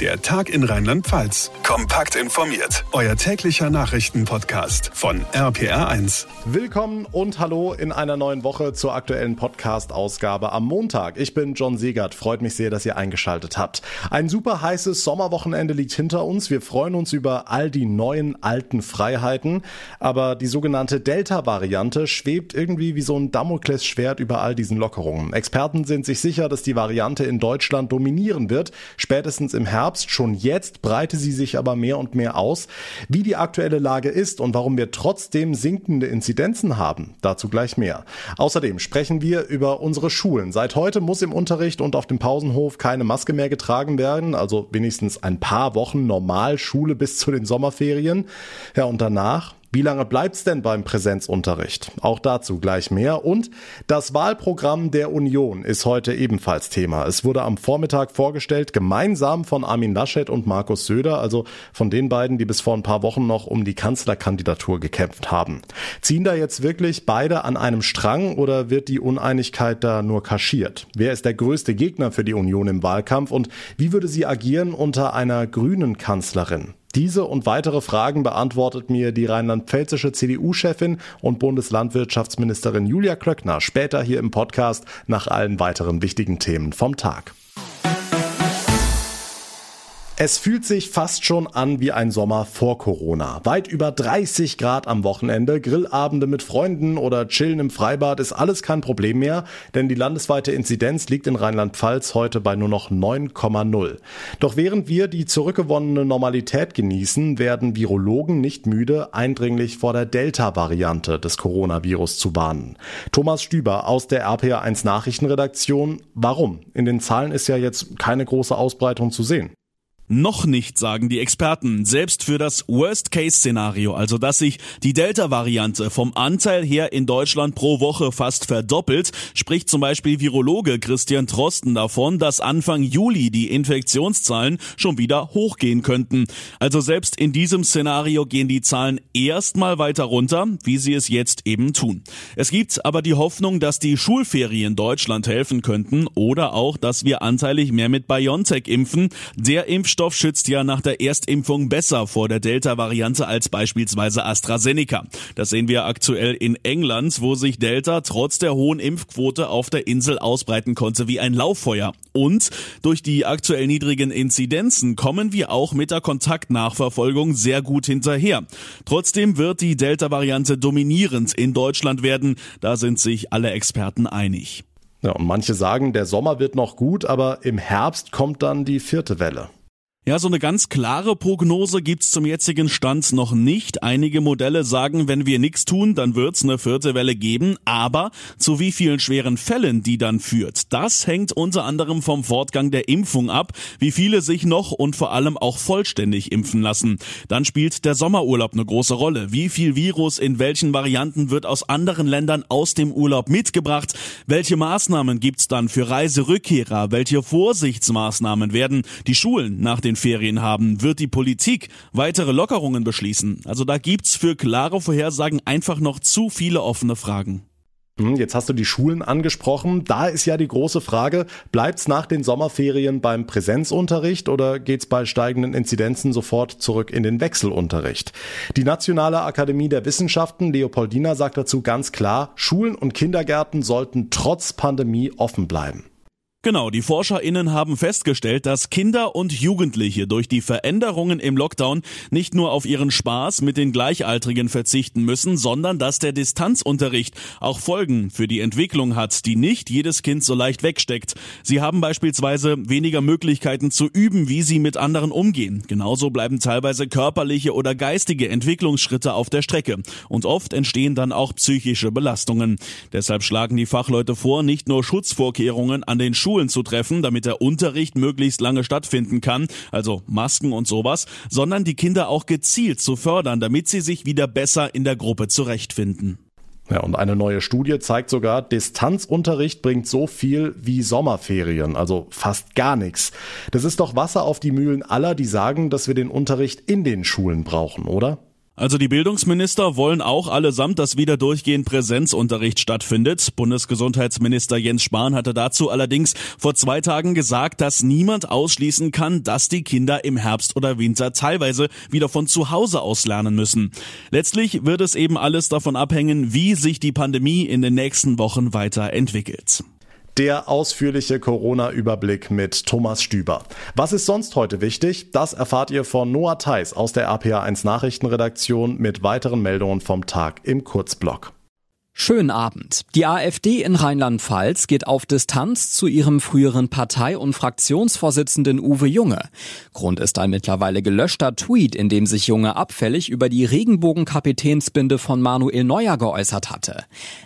Der Tag in Rheinland-Pfalz. Kompakt informiert. Euer täglicher Nachrichtenpodcast von RPR1. Willkommen und hallo in einer neuen Woche zur aktuellen Podcast-Ausgabe am Montag. Ich bin John Segert. Freut mich sehr, dass ihr eingeschaltet habt. Ein super heißes Sommerwochenende liegt hinter uns. Wir freuen uns über all die neuen alten Freiheiten. Aber die sogenannte Delta-Variante schwebt irgendwie wie so ein Damoklesschwert über all diesen Lockerungen. Experten sind sich sicher, dass die Variante in Deutschland dominieren wird. Spätestens im Herbst Herbst. Schon jetzt breite sie sich aber mehr und mehr aus. Wie die aktuelle Lage ist und warum wir trotzdem sinkende Inzidenzen haben, dazu gleich mehr. Außerdem sprechen wir über unsere Schulen. Seit heute muss im Unterricht und auf dem Pausenhof keine Maske mehr getragen werden, also wenigstens ein paar Wochen normal Schule bis zu den Sommerferien. Ja, und danach wie lange bleibt's denn beim Präsenzunterricht? Auch dazu gleich mehr. Und das Wahlprogramm der Union ist heute ebenfalls Thema. Es wurde am Vormittag vorgestellt, gemeinsam von Armin Laschet und Markus Söder, also von den beiden, die bis vor ein paar Wochen noch um die Kanzlerkandidatur gekämpft haben. Ziehen da jetzt wirklich beide an einem Strang oder wird die Uneinigkeit da nur kaschiert? Wer ist der größte Gegner für die Union im Wahlkampf und wie würde sie agieren unter einer grünen Kanzlerin? Diese und weitere Fragen beantwortet mir die rheinland-pfälzische CDU-Chefin und Bundeslandwirtschaftsministerin Julia Klöckner später hier im Podcast nach allen weiteren wichtigen Themen vom Tag. Es fühlt sich fast schon an wie ein Sommer vor Corona. Weit über 30 Grad am Wochenende, Grillabende mit Freunden oder Chillen im Freibad ist alles kein Problem mehr, denn die landesweite Inzidenz liegt in Rheinland-Pfalz heute bei nur noch 9,0. Doch während wir die zurückgewonnene Normalität genießen, werden Virologen nicht müde, eindringlich vor der Delta-Variante des Coronavirus zu warnen. Thomas Stüber aus der RPA1 Nachrichtenredaktion. Warum? In den Zahlen ist ja jetzt keine große Ausbreitung zu sehen. Noch nicht, sagen die Experten. Selbst für das Worst-Case-Szenario, also dass sich die Delta-Variante vom Anteil her in Deutschland pro Woche fast verdoppelt, spricht zum Beispiel Virologe Christian Trosten davon, dass Anfang Juli die Infektionszahlen schon wieder hochgehen könnten. Also selbst in diesem Szenario gehen die Zahlen erstmal weiter runter, wie sie es jetzt eben tun. Es gibt aber die Hoffnung, dass die Schulferien Deutschland helfen könnten oder auch, dass wir anteilig mehr mit BioNTech impfen. Der Impfstoff Impfstoff schützt ja nach der Erstimpfung besser vor der Delta-Variante als beispielsweise AstraZeneca. Das sehen wir aktuell in England, wo sich Delta trotz der hohen Impfquote auf der Insel ausbreiten konnte wie ein Lauffeuer. Und durch die aktuell niedrigen Inzidenzen kommen wir auch mit der Kontaktnachverfolgung sehr gut hinterher. Trotzdem wird die Delta-Variante dominierend in Deutschland werden. Da sind sich alle Experten einig. Ja, und manche sagen, der Sommer wird noch gut, aber im Herbst kommt dann die vierte Welle. Ja, so eine ganz klare Prognose gibt's zum jetzigen Stand noch nicht. Einige Modelle sagen, wenn wir nichts tun, dann wird's eine vierte Welle geben. Aber zu wie vielen schweren Fällen die dann führt, das hängt unter anderem vom Fortgang der Impfung ab, wie viele sich noch und vor allem auch vollständig impfen lassen. Dann spielt der Sommerurlaub eine große Rolle. Wie viel Virus in welchen Varianten wird aus anderen Ländern aus dem Urlaub mitgebracht? Welche Maßnahmen gibt's dann für Reiserückkehrer? Welche Vorsichtsmaßnahmen werden die Schulen nach den den Ferien haben, wird die Politik weitere Lockerungen beschließen. Also da gibt's für klare Vorhersagen einfach noch zu viele offene Fragen. Hm, jetzt hast du die Schulen angesprochen. Da ist ja die große Frage, bleibt's nach den Sommerferien beim Präsenzunterricht oder geht's bei steigenden Inzidenzen sofort zurück in den Wechselunterricht? Die Nationale Akademie der Wissenschaften, Leopoldina, sagt dazu ganz klar, Schulen und Kindergärten sollten trotz Pandemie offen bleiben. Genau, die ForscherInnen haben festgestellt, dass Kinder und Jugendliche durch die Veränderungen im Lockdown nicht nur auf ihren Spaß mit den Gleichaltrigen verzichten müssen, sondern dass der Distanzunterricht auch Folgen für die Entwicklung hat, die nicht jedes Kind so leicht wegsteckt. Sie haben beispielsweise weniger Möglichkeiten zu üben, wie sie mit anderen umgehen. Genauso bleiben teilweise körperliche oder geistige Entwicklungsschritte auf der Strecke. Und oft entstehen dann auch psychische Belastungen. Deshalb schlagen die Fachleute vor, nicht nur Schutzvorkehrungen an den Schulen Schulen zu treffen, damit der Unterricht möglichst lange stattfinden kann, also Masken und sowas, sondern die Kinder auch gezielt zu fördern, damit sie sich wieder besser in der Gruppe zurechtfinden. Ja, und eine neue Studie zeigt sogar, Distanzunterricht bringt so viel wie Sommerferien, also fast gar nichts. Das ist doch Wasser auf die Mühlen aller, die sagen, dass wir den Unterricht in den Schulen brauchen, oder? Also die Bildungsminister wollen auch allesamt, dass wieder durchgehend Präsenzunterricht stattfindet. Bundesgesundheitsminister Jens Spahn hatte dazu allerdings vor zwei Tagen gesagt, dass niemand ausschließen kann, dass die Kinder im Herbst oder Winter teilweise wieder von zu Hause aus lernen müssen. Letztlich wird es eben alles davon abhängen, wie sich die Pandemie in den nächsten Wochen weiterentwickelt. Der ausführliche Corona-Überblick mit Thomas Stüber. Was ist sonst heute wichtig? Das erfahrt ihr von Noah Theis aus der RPA1 Nachrichtenredaktion mit weiteren Meldungen vom Tag im Kurzblock. Schönen Abend. Die AfD in Rheinland-Pfalz geht auf Distanz zu ihrem früheren Partei- und Fraktionsvorsitzenden Uwe Junge. Grund ist ein mittlerweile gelöschter Tweet, in dem sich Junge abfällig über die Regenbogenkapitänsbinde von Manuel Neuer geäußert hatte.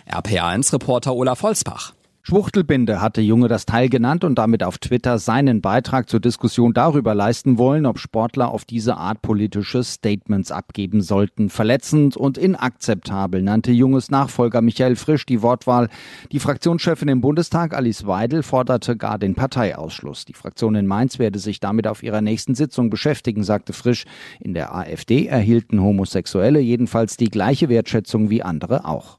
RPA1-Reporter Olaf Holzbach. Schwuchtelbinde hatte Junge das Teil genannt und damit auf Twitter seinen Beitrag zur Diskussion darüber leisten wollen, ob Sportler auf diese Art politische Statements abgeben sollten. Verletzend und inakzeptabel nannte Junges Nachfolger Michael Frisch die Wortwahl. Die Fraktionschefin im Bundestag Alice Weidel forderte gar den Parteiausschluss. Die Fraktion in Mainz werde sich damit auf ihrer nächsten Sitzung beschäftigen, sagte Frisch. In der AfD erhielten Homosexuelle jedenfalls die gleiche Wertschätzung wie andere auch.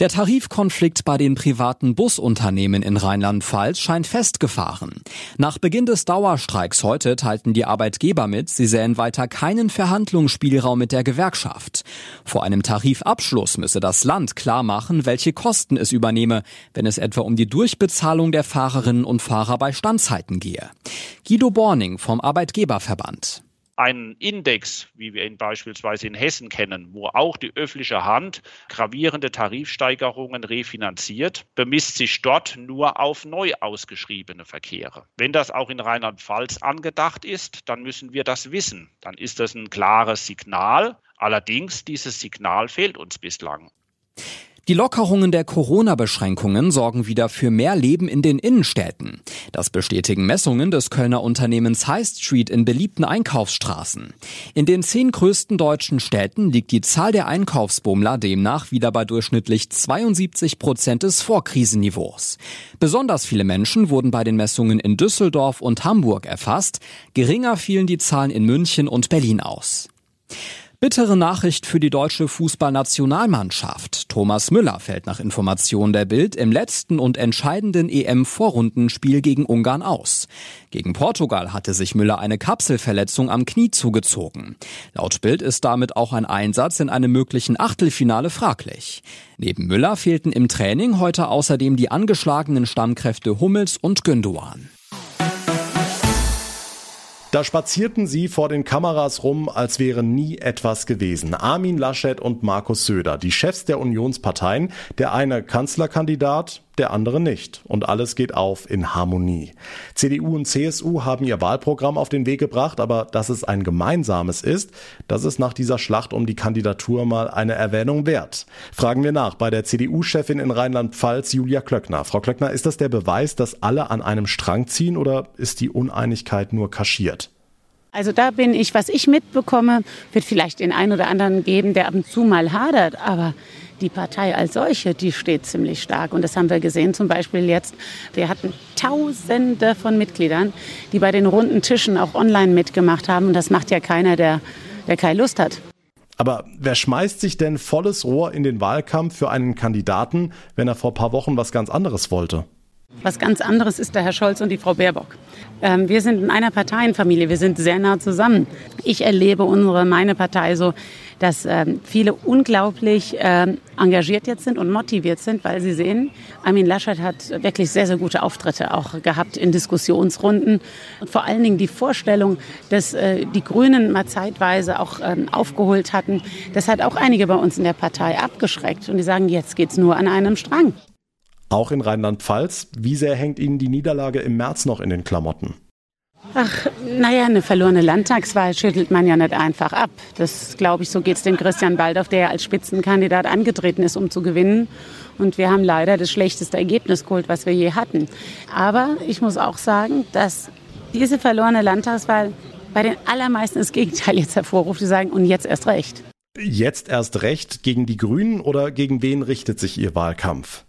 Der Tarifkonflikt bei den privaten Busunternehmen in Rheinland-Pfalz scheint festgefahren. Nach Beginn des Dauerstreiks heute teilten die Arbeitgeber mit, sie sähen weiter keinen Verhandlungsspielraum mit der Gewerkschaft. Vor einem Tarifabschluss müsse das Land klar machen, welche Kosten es übernehme, wenn es etwa um die Durchbezahlung der Fahrerinnen und Fahrer bei Standzeiten gehe. Guido Borning vom Arbeitgeberverband einen Index, wie wir ihn beispielsweise in Hessen kennen, wo auch die öffentliche Hand gravierende Tarifsteigerungen refinanziert, bemisst sich dort nur auf neu ausgeschriebene Verkehre. Wenn das auch in Rheinland-Pfalz angedacht ist, dann müssen wir das wissen. Dann ist das ein klares Signal. Allerdings, dieses Signal fehlt uns bislang. Die Lockerungen der Corona-Beschränkungen sorgen wieder für mehr Leben in den Innenstädten. Das bestätigen Messungen des Kölner Unternehmens High Street in beliebten Einkaufsstraßen. In den zehn größten deutschen Städten liegt die Zahl der Einkaufsbummler demnach wieder bei durchschnittlich 72 Prozent des Vorkrisenniveaus. Besonders viele Menschen wurden bei den Messungen in Düsseldorf und Hamburg erfasst. Geringer fielen die Zahlen in München und Berlin aus. Bittere Nachricht für die deutsche Fußballnationalmannschaft. Thomas Müller fällt nach Informationen der Bild im letzten und entscheidenden EM-Vorrundenspiel gegen Ungarn aus. Gegen Portugal hatte sich Müller eine Kapselverletzung am Knie zugezogen. Laut Bild ist damit auch ein Einsatz in einem möglichen Achtelfinale fraglich. Neben Müller fehlten im Training heute außerdem die angeschlagenen Stammkräfte Hummels und Gündoğan. Da spazierten sie vor den Kameras rum, als wäre nie etwas gewesen. Armin Laschet und Markus Söder, die Chefs der Unionsparteien, der eine Kanzlerkandidat, der andere nicht. Und alles geht auf in Harmonie. CDU und CSU haben ihr Wahlprogramm auf den Weg gebracht, aber dass es ein gemeinsames ist, das ist nach dieser Schlacht um die Kandidatur mal eine Erwähnung wert. Fragen wir nach bei der CDU-Chefin in Rheinland-Pfalz, Julia Klöckner. Frau Klöckner, ist das der Beweis, dass alle an einem Strang ziehen oder ist die Uneinigkeit nur kaschiert? Also da bin ich, was ich mitbekomme, wird vielleicht den einen oder anderen geben, der ab und zu mal hadert, aber die Partei als solche, die steht ziemlich stark. Und das haben wir gesehen zum Beispiel jetzt. Wir hatten Tausende von Mitgliedern, die bei den runden Tischen auch online mitgemacht haben. Und das macht ja keiner, der, der keine Lust hat. Aber wer schmeißt sich denn volles Rohr in den Wahlkampf für einen Kandidaten, wenn er vor ein paar Wochen was ganz anderes wollte? Was ganz anderes ist der Herr Scholz und die Frau Baerbock. Ähm, wir sind in einer Parteienfamilie, wir sind sehr nah zusammen. Ich erlebe unsere, meine Partei so, dass ähm, viele unglaublich ähm, engagiert jetzt sind und motiviert sind, weil sie sehen, Armin Laschet hat wirklich sehr, sehr gute Auftritte auch gehabt in Diskussionsrunden. Und vor allen Dingen die Vorstellung, dass äh, die Grünen mal zeitweise auch aufgeholt hatten, das hat auch einige bei uns in der Partei abgeschreckt. Und die sagen, jetzt geht's nur an einem Strang. Auch in Rheinland-Pfalz. Wie sehr hängt Ihnen die Niederlage im März noch in den Klamotten? Ach, naja, eine verlorene Landtagswahl schüttelt man ja nicht einfach ab. Das, glaube ich, so geht es dem Christian Baldauf, der als Spitzenkandidat angetreten ist, um zu gewinnen. Und wir haben leider das schlechteste Ergebnis geholt, was wir je hatten. Aber ich muss auch sagen, dass diese verlorene Landtagswahl bei den allermeisten das Gegenteil jetzt hervorruft. Die sagen, und jetzt erst recht. Jetzt erst recht gegen die Grünen oder gegen wen richtet sich Ihr Wahlkampf?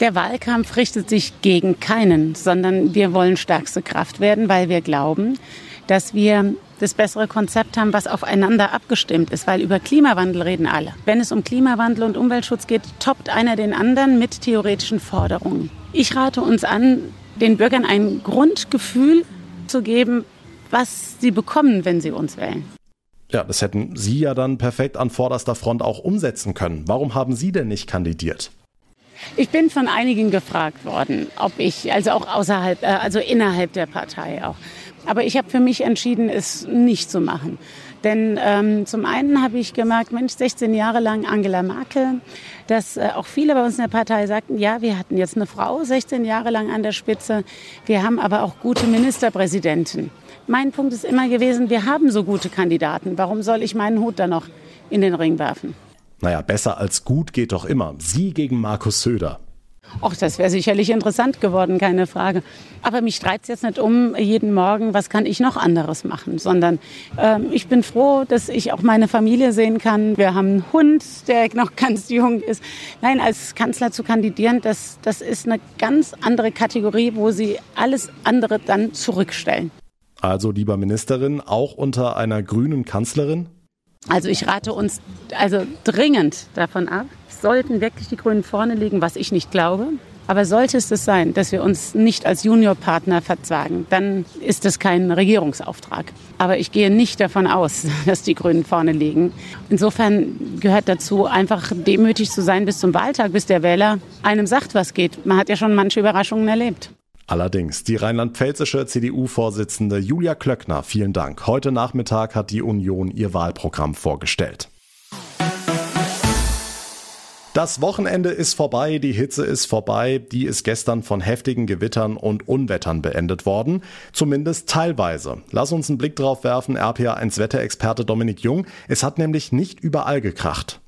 Der Wahlkampf richtet sich gegen keinen, sondern wir wollen stärkste Kraft werden, weil wir glauben, dass wir das bessere Konzept haben, was aufeinander abgestimmt ist, weil über Klimawandel reden alle. Wenn es um Klimawandel und Umweltschutz geht, toppt einer den anderen mit theoretischen Forderungen. Ich rate uns an, den Bürgern ein Grundgefühl zu geben, was sie bekommen, wenn sie uns wählen. Ja, das hätten Sie ja dann perfekt an vorderster Front auch umsetzen können. Warum haben Sie denn nicht kandidiert? Ich bin von einigen gefragt worden, ob ich, also auch außerhalb, äh, also innerhalb der Partei auch. Aber ich habe für mich entschieden, es nicht zu machen. Denn ähm, zum einen habe ich gemerkt, Mensch, 16 Jahre lang Angela Merkel, dass äh, auch viele bei uns in der Partei sagten, ja, wir hatten jetzt eine Frau 16 Jahre lang an der Spitze, wir haben aber auch gute Ministerpräsidenten. Mein Punkt ist immer gewesen, wir haben so gute Kandidaten, warum soll ich meinen Hut da noch in den Ring werfen? Naja, besser als gut geht doch immer. Sie gegen Markus Söder. Ach, das wäre sicherlich interessant geworden, keine Frage. Aber mich treibt es jetzt nicht um jeden Morgen, was kann ich noch anderes machen, sondern äh, ich bin froh, dass ich auch meine Familie sehen kann. Wir haben einen Hund, der noch ganz jung ist. Nein, als Kanzler zu kandidieren, das, das ist eine ganz andere Kategorie, wo Sie alles andere dann zurückstellen. Also, lieber Ministerin, auch unter einer grünen Kanzlerin? Also ich rate uns also dringend davon ab, sollten wirklich die Grünen vorne liegen, was ich nicht glaube. Aber sollte es das sein, dass wir uns nicht als Juniorpartner verzagen, dann ist das kein Regierungsauftrag. Aber ich gehe nicht davon aus, dass die Grünen vorne liegen. Insofern gehört dazu, einfach demütig zu sein bis zum Wahltag, bis der Wähler einem sagt, was geht. Man hat ja schon manche Überraschungen erlebt. Allerdings, die rheinland-pfälzische CDU-Vorsitzende Julia Klöckner, vielen Dank. Heute Nachmittag hat die Union ihr Wahlprogramm vorgestellt. Das Wochenende ist vorbei, die Hitze ist vorbei, die ist gestern von heftigen Gewittern und Unwettern beendet worden, zumindest teilweise. Lass uns einen Blick drauf werfen, RPA1 Wetterexperte Dominik Jung, es hat nämlich nicht überall gekracht.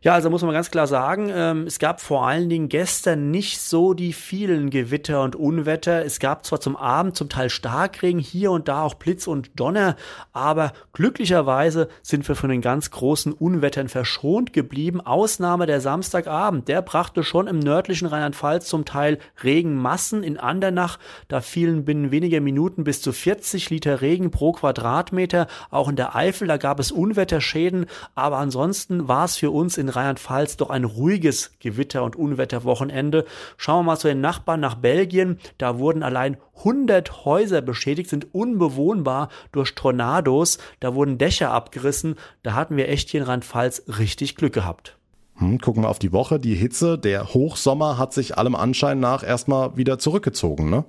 Ja, also muss man ganz klar sagen, ähm, es gab vor allen Dingen gestern nicht so die vielen Gewitter und Unwetter. Es gab zwar zum Abend zum Teil Starkregen, hier und da auch Blitz und Donner, aber glücklicherweise sind wir von den ganz großen Unwettern verschont geblieben. Ausnahme der Samstagabend, der brachte schon im nördlichen Rheinland-Pfalz zum Teil Regenmassen. In Andernach, da fielen binnen weniger Minuten bis zu 40 Liter Regen pro Quadratmeter. Auch in der Eifel, da gab es Unwetterschäden, aber ansonsten war es für uns in Rheinland-Pfalz doch ein ruhiges Gewitter- und Unwetterwochenende. Schauen wir mal zu den Nachbarn nach Belgien. Da wurden allein 100 Häuser beschädigt, sind unbewohnbar durch Tornados. Da wurden Dächer abgerissen. Da hatten wir echt hier in Rheinland-Pfalz richtig Glück gehabt. Hm, gucken wir auf die Woche. Die Hitze, der Hochsommer hat sich allem Anschein nach erstmal wieder zurückgezogen, ne?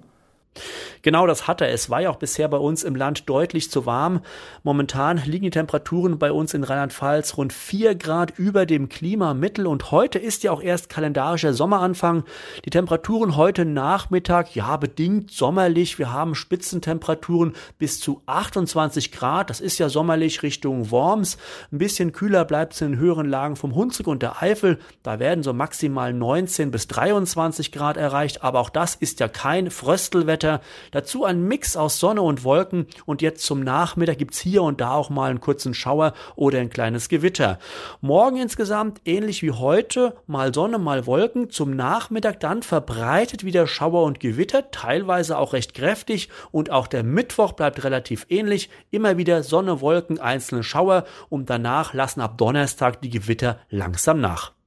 Genau das hat er. Es war ja auch bisher bei uns im Land deutlich zu warm. Momentan liegen die Temperaturen bei uns in Rheinland-Pfalz rund vier Grad über dem Klimamittel und heute ist ja auch erst kalendarischer Sommeranfang. Die Temperaturen heute Nachmittag, ja, bedingt sommerlich. Wir haben Spitzentemperaturen bis zu 28 Grad. Das ist ja sommerlich Richtung Worms. Ein bisschen kühler bleibt es in den höheren Lagen vom Hunsrück und der Eifel. Da werden so maximal 19 bis 23 Grad erreicht. Aber auch das ist ja kein Fröstelwetter. Dazu ein Mix aus Sonne und Wolken und jetzt zum Nachmittag gibt's hier und da auch mal einen kurzen Schauer oder ein kleines Gewitter. Morgen insgesamt ähnlich wie heute, mal Sonne, mal Wolken. Zum Nachmittag dann verbreitet wieder Schauer und Gewitter, teilweise auch recht kräftig und auch der Mittwoch bleibt relativ ähnlich. Immer wieder Sonne, Wolken, einzelne Schauer und danach lassen ab Donnerstag die Gewitter langsam nach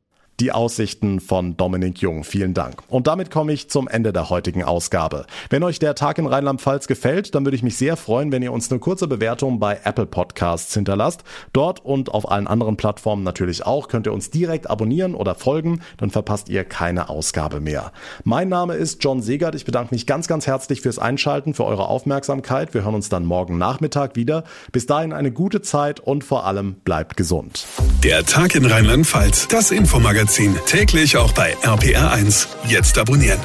die Aussichten von Dominik Jung. Vielen Dank. Und damit komme ich zum Ende der heutigen Ausgabe. Wenn euch der Tag in Rheinland-Pfalz gefällt, dann würde ich mich sehr freuen, wenn ihr uns eine kurze Bewertung bei Apple Podcasts hinterlasst. Dort und auf allen anderen Plattformen natürlich auch könnt ihr uns direkt abonnieren oder folgen, dann verpasst ihr keine Ausgabe mehr. Mein Name ist John Segert. Ich bedanke mich ganz, ganz herzlich fürs Einschalten, für eure Aufmerksamkeit. Wir hören uns dann morgen Nachmittag wieder. Bis dahin eine gute Zeit und vor allem bleibt gesund. Der Tag in Rheinland-Pfalz, das Infomagazin Magazin täglich auch bei RPR1. Jetzt abonnieren.